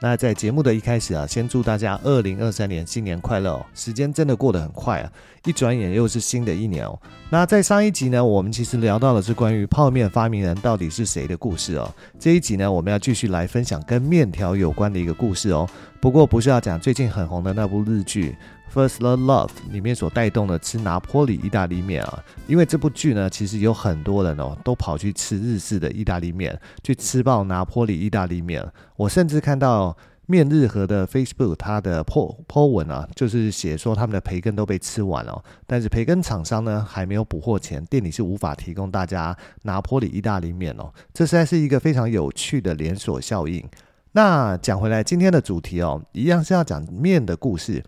那在节目的一开始啊，先祝大家二零二三年新年快乐哦！时间真的过得很快啊，一转眼又是新的一年哦。那在上一集呢，我们其实聊到的是关于泡面发明人到底是谁的故事哦。这一集呢，我们要继续来分享跟面条有关的一个故事哦。不过不是要讲最近很红的那部日剧《First Love》里面所带动的吃拿坡里意大利面啊，因为这部剧呢，其实有很多人哦都跑去吃日式的意大利面，去吃爆拿坡里意大利面。我甚至看到面日和的 Facebook 它的 po po 文啊，就是写说他们的培根都被吃完了，但是培根厂商呢还没有补货前，店里是无法提供大家拿坡里意大利面哦。这实在是一个非常有趣的连锁效应。那讲回来，今天的主题哦，一样是要讲面的故事。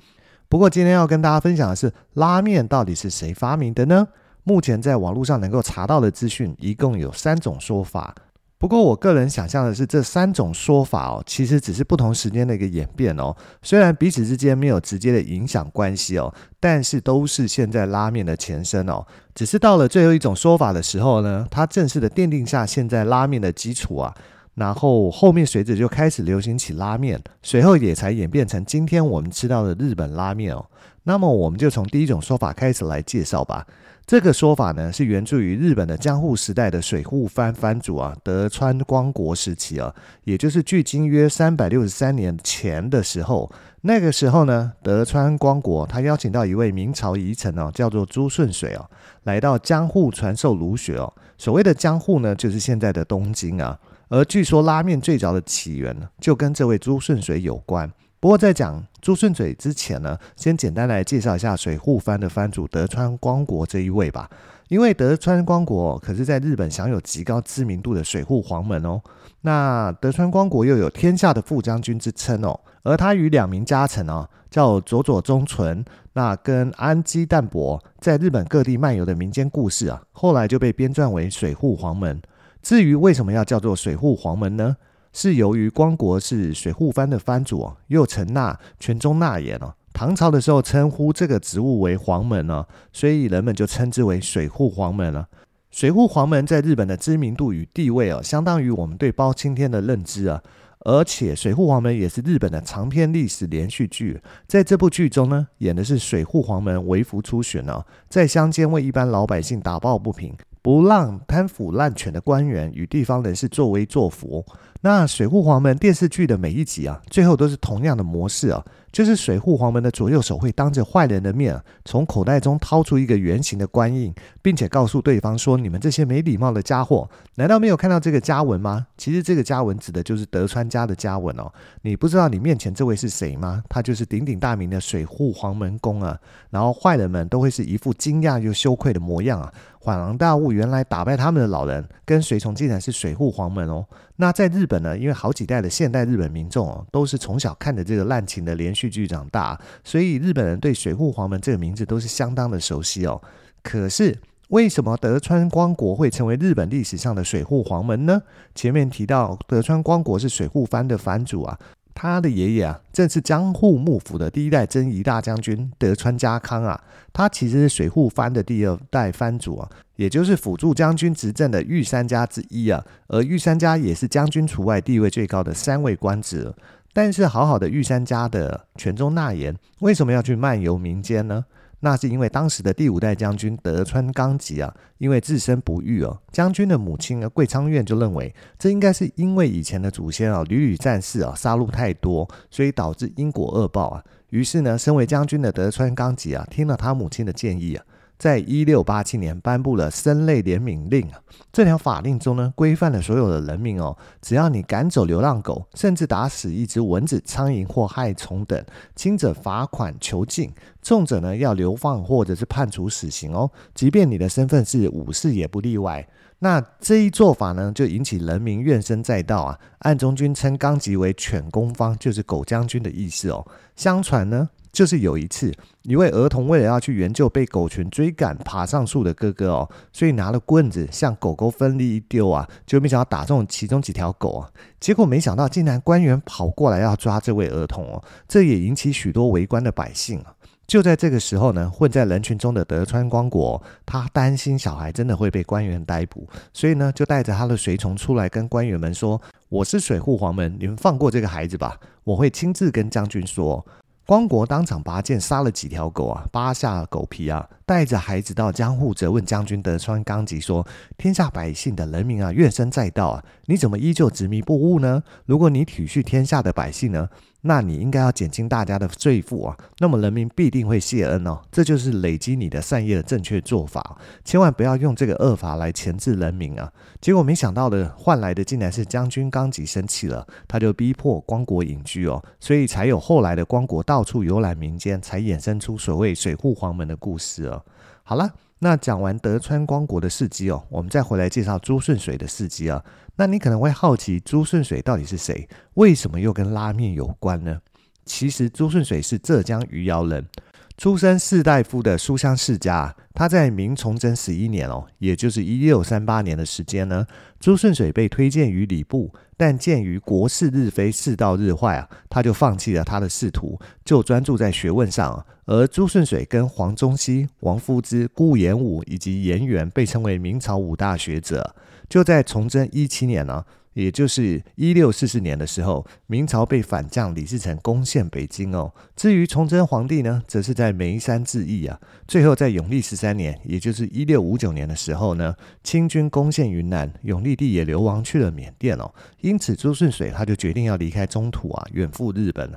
不过今天要跟大家分享的是，拉面到底是谁发明的呢？目前在网络上能够查到的资讯，一共有三种说法。不过我个人想象的是，这三种说法哦，其实只是不同时间的一个演变哦。虽然彼此之间没有直接的影响关系哦，但是都是现在拉面的前身哦。只是到了最后一种说法的时候呢，它正式的奠定下现在拉面的基础啊。然后后面随着就开始流行起拉面，随后也才演变成今天我们吃到的日本拉面哦。那么我们就从第一种说法开始来介绍吧。这个说法呢是源自于日本的江户时代的水户藩藩主啊德川光国时期啊，也就是距今约三百六十三年前的时候。那个时候呢，德川光国他邀请到一位明朝遗臣哦，叫做朱顺水哦，来到江户传授儒学哦。所谓的江户呢，就是现在的东京啊。而据说拉面最早的起源呢，就跟这位朱顺水有关。不过在讲朱顺水之前呢，先简单来介绍一下水户藩的藩主德川光国这一位吧。因为德川光国可是在日本享有极高知名度的水户黄门哦。那德川光国又有天下的副将军之称哦。而他与两名家臣哦，叫佐佐忠纯，那跟安基淡泊，在日本各地漫游的民间故事啊，后来就被编撰为水户黄门。至于为什么要叫做水户黄门呢？是由于光国是水户藩的藩主，又称纳泉中纳言哦。唐朝的时候称呼这个职务为黄门哦，所以人们就称之为水户黄门了。水户黄门在日本的知名度与地位哦，相当于我们对包青天的认知啊。而且水户黄门也是日本的长篇历史连续剧，在这部剧中呢，演的是水户黄门为服出巡哦，在乡间为一般老百姓打抱不平。不让贪腐滥权的官员与地方人士作威作福。那水户黄门电视剧的每一集啊，最后都是同样的模式啊。就是水户黄门的左右手会当着坏人的面，从口袋中掏出一个圆形的官印，并且告诉对方说：“你们这些没礼貌的家伙，难道没有看到这个家纹吗？”其实这个家纹指的就是德川家的家纹哦。你不知道你面前这位是谁吗？他就是鼎鼎大名的水户黄门公啊。然后坏人们都会是一副惊讶又羞愧的模样啊，恍然大悟，原来打败他们的老人跟随从竟然是水户黄门哦。那在日本呢，因为好几代的现代日本民众哦，都是从小看着这个滥情的连续。剧长大，所以日本人对水户黄门这个名字都是相当的熟悉哦。可是为什么德川光国会成为日本历史上的水户黄门呢？前面提到德川光国是水户藩的藩主啊，他的爷爷啊正是江户幕府的第一代征夷大将军德川家康啊，他其实是水户藩的第二代藩主啊，也就是辅助将军执政的御三家之一啊。而御三家也是将军除外地位最高的三位官职。但是，好好的御三家的泉中纳言为什么要去漫游民间呢？那是因为当时的第五代将军德川纲吉啊，因为自身不育哦，将军的母亲呢桂昌院就认为这应该是因为以前的祖先啊屡屡战事啊杀戮太多，所以导致因果恶报啊。于是呢，身为将军的德川纲吉啊，听了他母亲的建议啊。在一六八七年颁布了生类怜悯令啊，这条法令中呢，规范了所有的人民哦，只要你赶走流浪狗，甚至打死一只蚊子、苍蝇或害虫等，轻者罚款囚禁，重者呢要流放或者是判处死刑哦，即便你的身份是武士也不例外。那这一做法呢，就引起人民怨声载道啊。暗中君称纲吉为犬公方，就是狗将军的意思哦。相传呢，就是有一次，一位儿童为了要去援救被狗群追赶爬上树的哥哥哦，所以拿了棍子向狗狗奋力一丢啊，就没想到打中其中几条狗啊。结果没想到，竟然官员跑过来要抓这位儿童哦，这也引起许多围观的百姓啊。就在这个时候呢，混在人群中的德川光国，他担心小孩真的会被官员逮捕，所以呢，就带着他的随从出来跟官员们说：“我是水户黄门，你们放过这个孩子吧，我会亲自跟将军说。”光国当场拔剑杀了几条狗啊，扒下狗皮啊，带着孩子到江户责问将军德川纲吉说：“天下百姓的人民啊，怨声载道啊，你怎么依旧执迷不悟呢？如果你体恤天下的百姓呢？”那你应该要减轻大家的罪负啊，那么人民必定会谢恩哦。这就是累积你的善业的正确做法，千万不要用这个恶法来钳制人民啊。结果没想到的，换来的竟然是将军纲吉生气了，他就逼迫光国隐居哦，所以才有后来的光国到处游览民间，才衍生出所谓水户黄门的故事哦好了，那讲完德川光国的事迹哦，我们再回来介绍朱顺水的事迹啊。那你可能会好奇，朱顺水到底是谁？为什么又跟拉面有关呢？其实朱顺水是浙江余姚人，出身士大夫的书香世家。他在明崇祯十一年哦，也就是一六三八年的时间呢，朱顺水被推荐于礼部，但鉴于国事日非，世道日坏啊，他就放弃了他的仕途，就专注在学问上。而朱顺水跟黄宗羲、王夫之、顾炎武以及颜元被称为明朝五大学者。就在崇祯一七年呢、也就是一六四四年的时候，明朝被反将李自成攻陷北京哦。至于崇祯皇帝呢，则是在眉山自缢啊。最后在永历十三年，也就是一六五九年的时候呢，清军攻陷云南，永历帝也流亡去了缅甸哦。因此朱顺水他就决定要离开中土啊，远赴日本。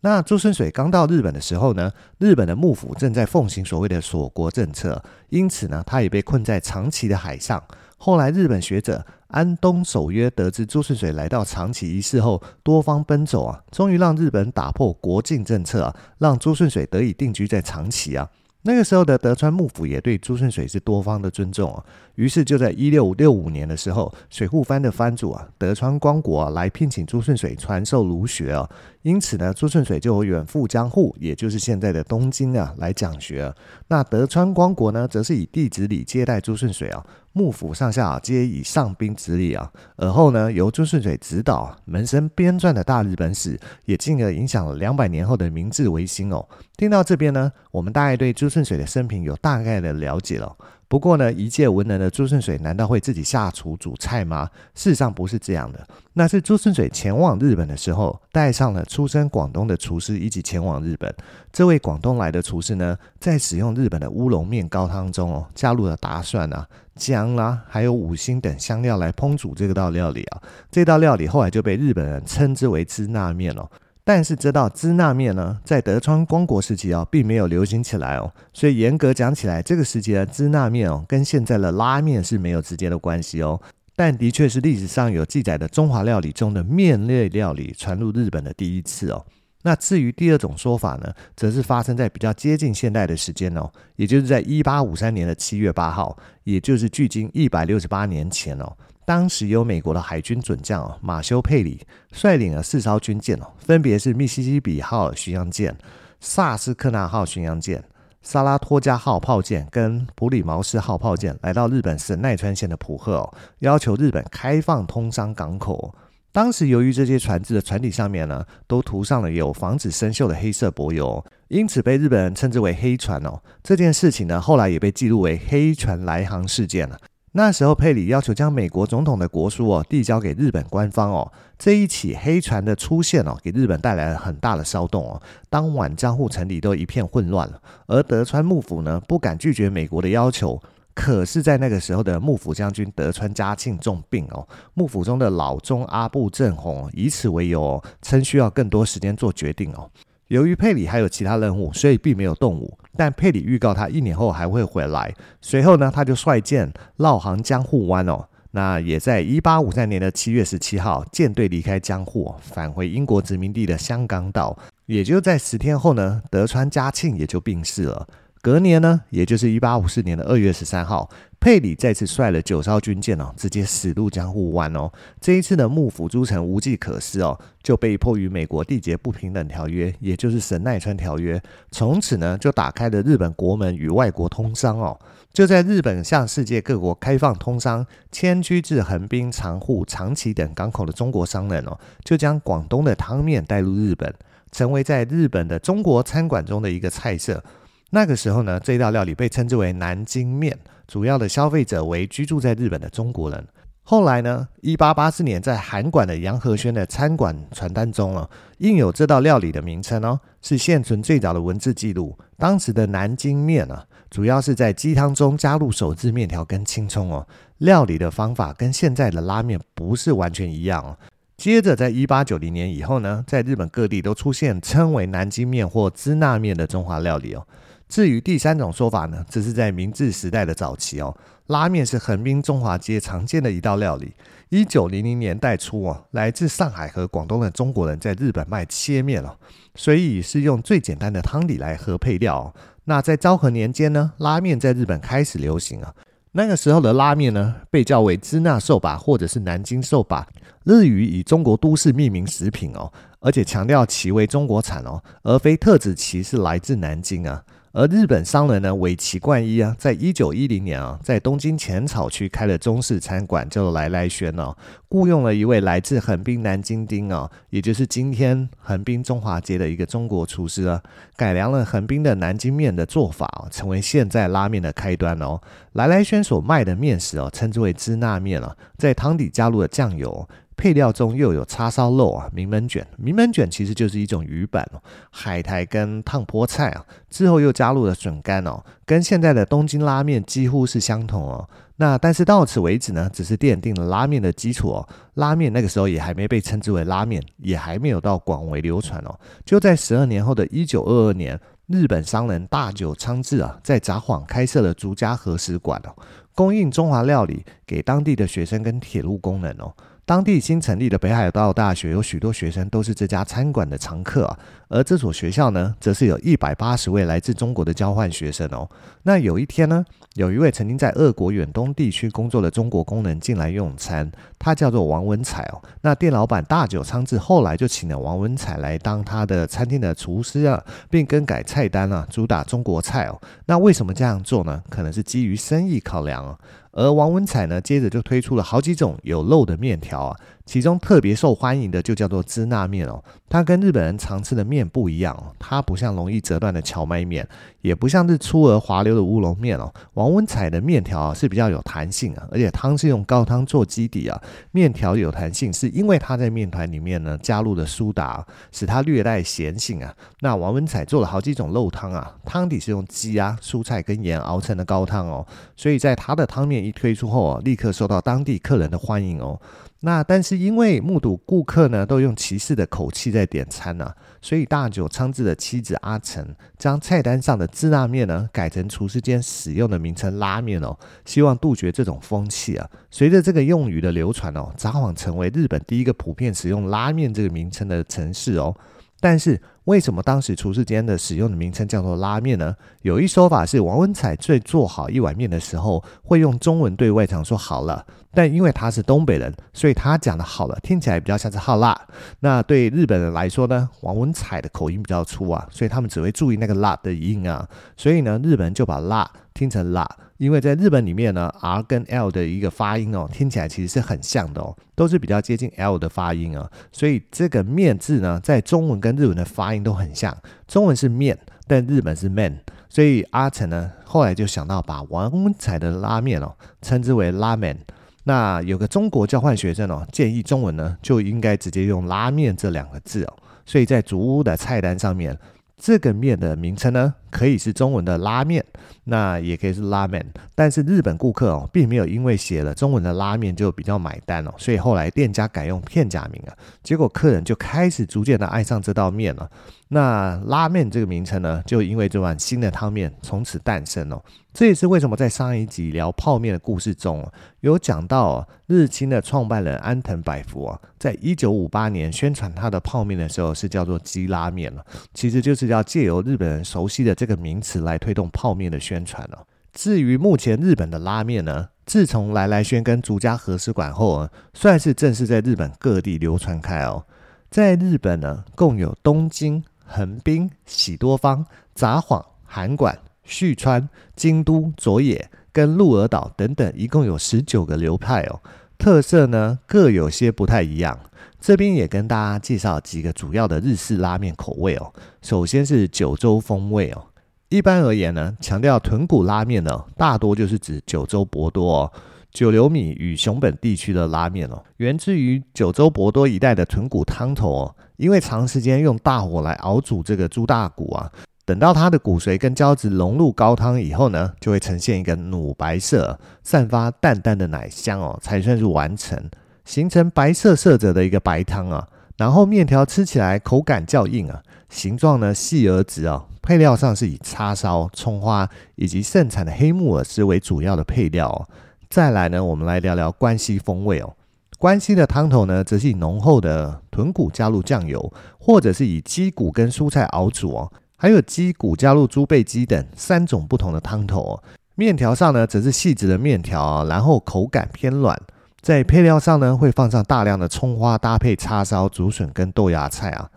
那朱顺水刚到日本的时候呢，日本的幕府正在奉行所谓的锁国政策，因此呢，他也被困在长崎的海上。后来，日本学者安东守约得知朱顺水来到长崎一事后，多方奔走啊，终于让日本打破国境政策啊，让朱顺水得以定居在长崎啊。那个时候的德川幕府也对朱顺水是多方的尊重啊，于是就在一六六五年的时候，水户藩的藩主啊德川光国啊来聘请朱顺水传授儒学啊，因此呢，朱顺水就远赴江户，也就是现在的东京啊来讲学。那德川光国呢，则是以弟子礼接待朱顺水啊。幕府上下，皆以上宾之礼啊。而后呢，由朱顺水指导门生编撰的大日本史，也进而影响了两百年后的明治维新哦。听到这边呢，我们大概对朱顺水的生平有大概的了解了。不过呢，一介文人的朱顺水难道会自己下厨煮菜吗？事实上不是这样的。那是朱顺水前往日本的时候，带上了出身广东的厨师一起前往日本。这位广东来的厨师呢，在使用日本的乌龙面高汤中哦，加入了大蒜啊、姜啦、还有五辛等香料来烹煮这道料理啊。这道料理后来就被日本人称之为支那面哦。但是这道支那面呢，在德川光国时期哦，并没有流行起来哦。所以严格讲起来，这个时期的支那面哦，跟现在的拉面是没有直接的关系哦。但的确是历史上有记载的中华料理中的面类料理传入日本的第一次哦。那至于第二种说法呢，则是发生在比较接近现代的时间哦，也就是在一八五三年的七月八号，也就是距今一百六十八年前哦。当时由美国的海军准将哦马修佩里率领了四艘军舰哦，分别是密西西比号巡洋舰、萨斯克纳号巡洋舰、萨拉托加号炮舰跟普里茅斯号炮舰，来到日本神奈川县的浦贺，要求日本开放通商港口。当时由于这些船只的船体上面呢，都涂上了有防止生锈的黑色柏油，因此被日本人称之为黑船哦。这件事情呢，后来也被记录为黑船来航事件了。那时候，佩里要求将美国总统的国书哦递交给日本官方哦。这一起黑船的出现哦，给日本带来了很大的骚动哦。当晚江户城里都一片混乱，而德川幕府呢不敢拒绝美国的要求。可是，在那个时候的幕府将军德川家庆重病哦，幕府中的老中阿部正弘以此为由哦，称需要更多时间做决定哦。由于佩里还有其他任务，所以并没有动武。但佩里预告他一年后还会回来。随后呢，他就率舰绕航江户湾哦。那也在一八五三年的七月十七号，舰队离开江户，返回英国殖民地的香港岛。也就在十天后呢，德川家庆也就病逝了。隔年呢，也就是一八五四年的二月十三号，佩里再次率了九艘军舰哦，直接驶入江户湾哦。这一次呢，幕府诸城无计可施哦，就被迫与美国缔结不平等条约，也就是神奈川条约。从此呢，就打开了日本国门与外国通商哦。就在日本向世界各国开放通商，迁居至横滨、长户、长崎等港口的中国商人哦，就将广东的汤面带入日本，成为在日本的中国餐馆中的一个菜色。那个时候呢，这道料理被称之为南京面，主要的消费者为居住在日本的中国人。后来呢，一八八四年在韩馆的杨和轩的餐馆传单中哦，印有这道料理的名称哦，是现存最早的文字记录。当时的南京面啊，主要是在鸡汤中加入手制面条跟青葱哦，料理的方法跟现在的拉面不是完全一样哦。接着，在一八九零年以后呢，在日本各地都出现称为南京面或支那面的中华料理哦。至于第三种说法呢，这是在明治时代的早期哦，拉面是横滨中华街常见的一道料理。一九零零年代初哦，来自上海和广东的中国人在日本卖切面哦，所以是用最简单的汤底来和配料哦。那在昭和年间呢，拉面在日本开始流行啊。那个时候的拉面呢，被叫为支那寿把或者是南京寿把，日语以中国都市命名食品哦，而且强调其为中国产哦，而非特指其是来自南京啊。而日本商人呢，尾崎贯一啊，在一九一零年啊，在东京浅草区开了中式餐馆，叫做来来轩哦，雇佣了一位来自横滨南京町哦，也就是今天横滨中华街的一个中国厨师啊，改良了横滨的南京面的做法，成为现在拉面的开端哦。来来轩所卖的面食哦，称之为支那面啊，在汤底加入了酱油。配料中又有叉烧肉啊，名门卷，名门卷其实就是一种鱼板哦，海苔跟烫菠菜啊，之后又加入了笋干哦，跟现在的东京拉面几乎是相同哦。那但是到此为止呢，只是奠定了拉面的基础哦。拉面那个时候也还没被称之为拉面，也还没有到广为流传哦。就在十二年后的一九二二年，日本商人大久昌治啊，在札幌开设了竹家和食馆哦，供应中华料理给当地的学生跟铁路工人哦。当地新成立的北海道大学有许多学生都是这家餐馆的常客啊，而这所学校呢，则是有一百八十位来自中国的交换学生哦。那有一天呢，有一位曾经在俄国远东地区工作的中国工人进来用餐，他叫做王文彩哦。那店老板大久昌治后来就请了王文彩来当他的餐厅的厨师啊，并更改菜单啊，主打中国菜哦。那为什么这样做呢？可能是基于生意考量哦。而王文彩呢，接着就推出了好几种有肉的面条啊。其中特别受欢迎的就叫做支那面哦，它跟日本人常吃的面不一样哦，它不像容易折断的荞麦面，也不像是粗而滑溜的乌龙面哦。王文彩的面条啊是比较有弹性啊，而且汤是用高汤做基底啊。面条有弹性是因为它在面团里面呢加入了苏打，使它略带咸性啊。那王文彩做了好几种肉汤啊，汤底是用鸡啊、蔬菜跟盐熬成的高汤哦，所以在它的汤面一推出后啊，立刻受到当地客人的欢迎哦。那但是因为目睹顾客呢都用歧视的口气在点餐呢、所以大久昌治的妻子阿成将菜单上的支那面呢改成厨师间使用的名称拉面哦，希望杜绝这种风气啊。随着这个用语的流传哦，札幌成为日本第一个普遍使用拉面这个名称的城市哦。但是为什么当时厨师间的使用的名称叫做拉面呢？有一说法是王文彩在做好一碗面的时候会用中文对外场说好了。但因为他是东北人，所以他讲的好了，听起来比较像是好辣。那对日本人来说呢，王文彩的口音比较粗啊，所以他们只会注意那个辣的音啊。所以呢，日本人就把辣听成辣，因为在日本里面呢，R 跟 L 的一个发音哦，听起来其实是很像的哦，都是比较接近 L 的发音啊。所以这个面字呢，在中文跟日文的发音都很像，中文是面，但日本是 man。所以阿成呢，后来就想到把王文彩的拉面哦，称之为拉面。那有个中国交换学生哦，建议中文呢就应该直接用拉面这两个字哦，所以在竹屋的菜单上面，这个面的名称呢可以是中文的拉面，那也可以是拉面，但是日本顾客哦并没有因为写了中文的拉面就比较买单哦，所以后来店家改用片假名啊，结果客人就开始逐渐的爱上这道面了。那拉面这个名称呢，就因为这碗新的汤面从此诞生哦。这也是为什么在上一集聊泡面的故事中，有讲到日清的创办人安藤百福啊，在一九五八年宣传他的泡面的时候是叫做鸡拉面了，其实就是要借由日本人熟悉的这个名词来推动泡面的宣传哦。至于目前日本的拉面呢，自从来来轩跟竹家和食馆后，算是正式在日本各地流传开哦。在日本呢，共有东京、横滨、喜多方、札幌、函馆、旭川、京都、佐野跟鹿儿岛等等，一共有十九个流派哦。特色呢，各有些不太一样。这边也跟大家介绍几个主要的日式拉面口味哦。首先是九州风味哦。一般而言呢，强调豚骨拉面呢，大多就是指九州博多哦、久留米与熊本地区的拉面哦，源自于九州博多一带的豚骨汤头哦。因为长时间用大火来熬煮这个猪大骨啊，等到它的骨髓跟胶质融入高汤以后呢，就会呈现一个乳白色、散发淡淡的奶香哦，才算是完成，形成白色色泽的一个白汤啊。然后面条吃起来口感较硬啊，形状呢细而直啊。配料上是以叉烧、葱花以及盛产的黑木耳丝为主要的配料。再来呢，我们来聊聊关西风味哦。关西的汤头呢，则是以浓厚的豚骨加入酱油，或者是以鸡骨跟蔬菜熬煮哦。还有鸡骨加入猪背鸡等三种不同的汤头哦。面条上呢，则是细直的面条，然后口感偏软。在配料上呢，会放上大量的葱花，搭配叉烧、竹笋跟豆芽菜啊。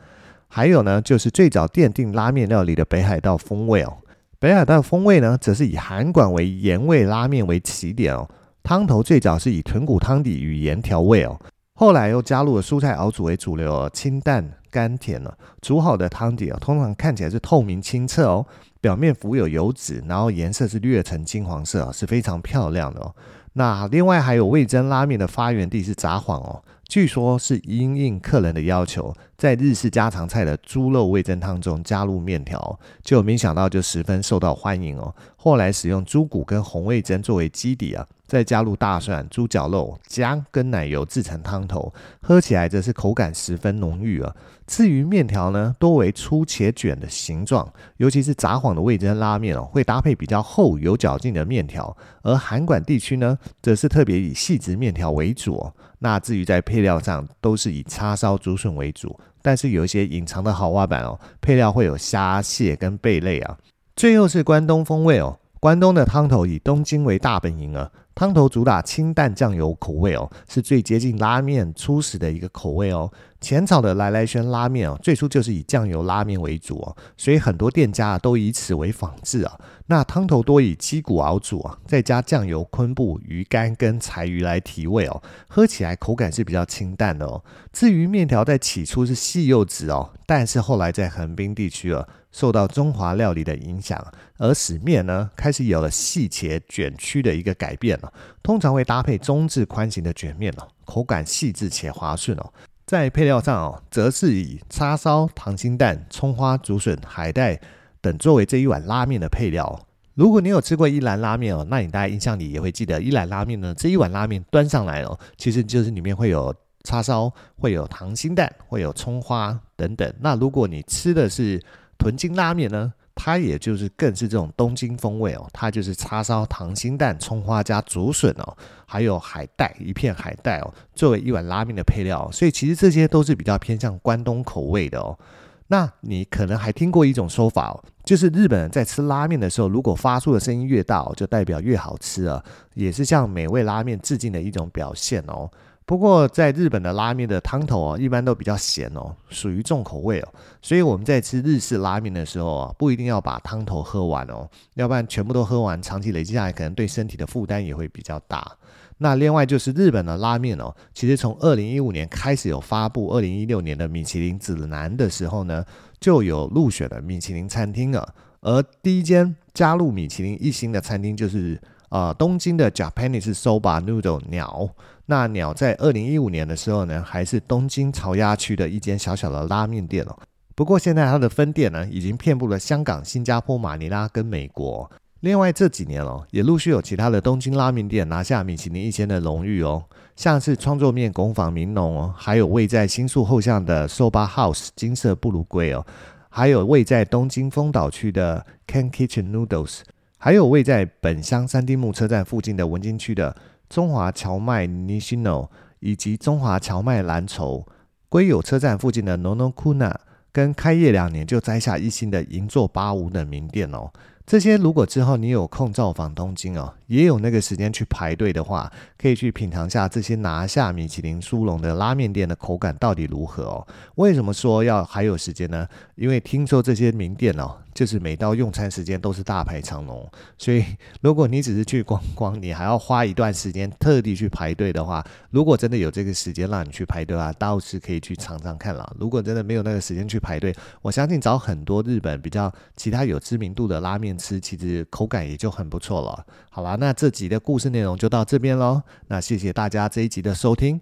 还有呢，就是最早奠定拉面料理的北海道风味哦。北海道风味呢，则是以韩馆为盐味拉面为起点哦。汤头最早是以豚骨汤底与盐调味哦，后来又加入了蔬菜熬煮为主流哦，清淡甘甜了。煮好的汤底哦，通常看起来是透明清澈哦，表面浮有油脂，然后颜色是略呈金黄色哦，是非常漂亮的哦。那另外还有味噌拉面的发源地是札幌哦。据说是因应客人的要求，在日式家常菜的猪肉味噌汤中加入面条，就没想到就十分受到欢迎哦。后来使用猪骨跟红味噌作为基底啊，再加入大蒜、猪脚肉、姜跟奶油制成汤头，喝起来则是口感十分浓郁啊。至于面条呢，多为粗且卷的形状，尤其是札幌的味噌拉面哦，会搭配比较厚有嚼劲的面条，而函馆地区呢，则是特别以细直面条为主哦。那至于在配料上，都是以叉烧、竹笋为主，但是有一些隐藏的豪华版哦，配料会有虾、蟹跟贝类啊。最后是关东风味哦，关东的汤头以东京为大本营啊。汤头主打清淡酱油口味哦，是最接近拉面初始的一个口味哦。浅草的来来轩拉面哦，最初就是以酱油拉面为主哦，所以很多店家都以此为仿制啊。那汤头多以鸡骨熬煮啊，再加酱油、昆布、鱼干跟柴鱼来提味哦，喝起来口感是比较清淡的哦。至于面条在起初是细又直哦，但是后来在横滨地区啊。受到中华料理的影响，而使面呢开始有了细且卷曲的一个改变了。通常会搭配中至宽型的卷面哦，口感细致且滑顺哦。在配料上哦，则是以叉烧、溏心蛋、葱花、竹笋、海带等作为这一碗拉面的配料。如果你有吃过一兰拉面哦，那你大概印象里也会记得一兰拉面呢，这一碗拉面端上来哦，其实就是里面会有叉烧、会有溏心蛋、会有葱花等等。那如果你吃的是豚筋拉面呢，它也就是更是这种东京风味哦，它就是叉烧、溏心蛋、葱花加竹笋哦，还有海带一片海带哦，作为一碗拉面的配料，所以其实这些都是比较偏向关东口味的哦。那你可能还听过一种说法哦，就是日本人在吃拉面的时候，如果发出的声音越大，就代表越好吃啊，也是向美味拉面致敬的一种表现哦。不过，在日本的拉面的汤头哦，一般都比较咸哦，属于重口味哦，所以我们在吃日式拉面的时候啊，不一定要把汤头喝完哦，要不然全部都喝完，长期累积下来，可能对身体的负担也会比较大。那另外就是日本的拉面哦，其实从二零一五年开始有发布二零一六年的米其林指南的时候呢，就有入选了米其林餐厅了，而第一间加入米其林一星的餐厅就是。呃，东京的 Japanese Soba Noodle 鸟，那鸟在二零一五年的时候呢，还是东京朝鸭区的一间小小的拉面店哦。不过现在它的分店呢，已经遍布了香港、新加坡、马尼拉跟美国。另外这几年哦，也陆续有其他的东京拉面店拿下米其林一星的荣誉哦，像是创作面工坊明浓哦，还有位在新宿后巷的 Soba House 金色布鲁龟哦，还有位在东京丰岛区的 Ken Kitchen Noodles。还有位在本乡三丁目车站附近的文京区的中华荞麦 Nishino，以及中华荞麦蓝稠；龟有车站附近的 Nonokuna，跟开业两年就摘下一星的银座八五等名店哦。这些如果之后你有空造访东京哦，也有那个时间去排队的话，可以去品尝下这些拿下米其林殊荣的拉面店的口感到底如何哦。为什么说要还有时间呢？因为听说这些名店哦。就是每到用餐时间都是大排长龙，所以如果你只是去逛逛，你还要花一段时间特地去排队的话，如果真的有这个时间让你去排队啊，倒是可以去尝尝看了。如果真的没有那个时间去排队，我相信找很多日本比较其他有知名度的拉面吃，其实口感也就很不错了。好啦，那这集的故事内容就到这边喽。那谢谢大家这一集的收听。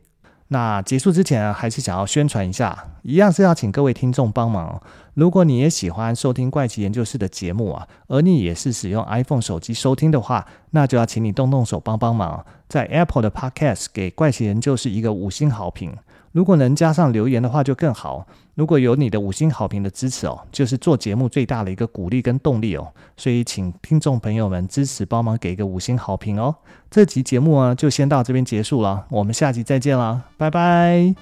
那结束之前啊，还是想要宣传一下，一样是要请各位听众帮忙。如果你也喜欢收听怪奇研究室的节目啊，而你也是使用 iPhone 手机收听的话，那就要请你动动手帮帮忙，在 Apple 的 Podcast 给怪奇研究室一个五星好评。如果能加上留言的话，就更好。如果有你的五星好评的支持哦，就是做节目最大的一个鼓励跟动力哦。所以，请听众朋友们支持，帮忙给一个五星好评哦。这集节目啊，就先到这边结束了，我们下集再见啦，拜拜。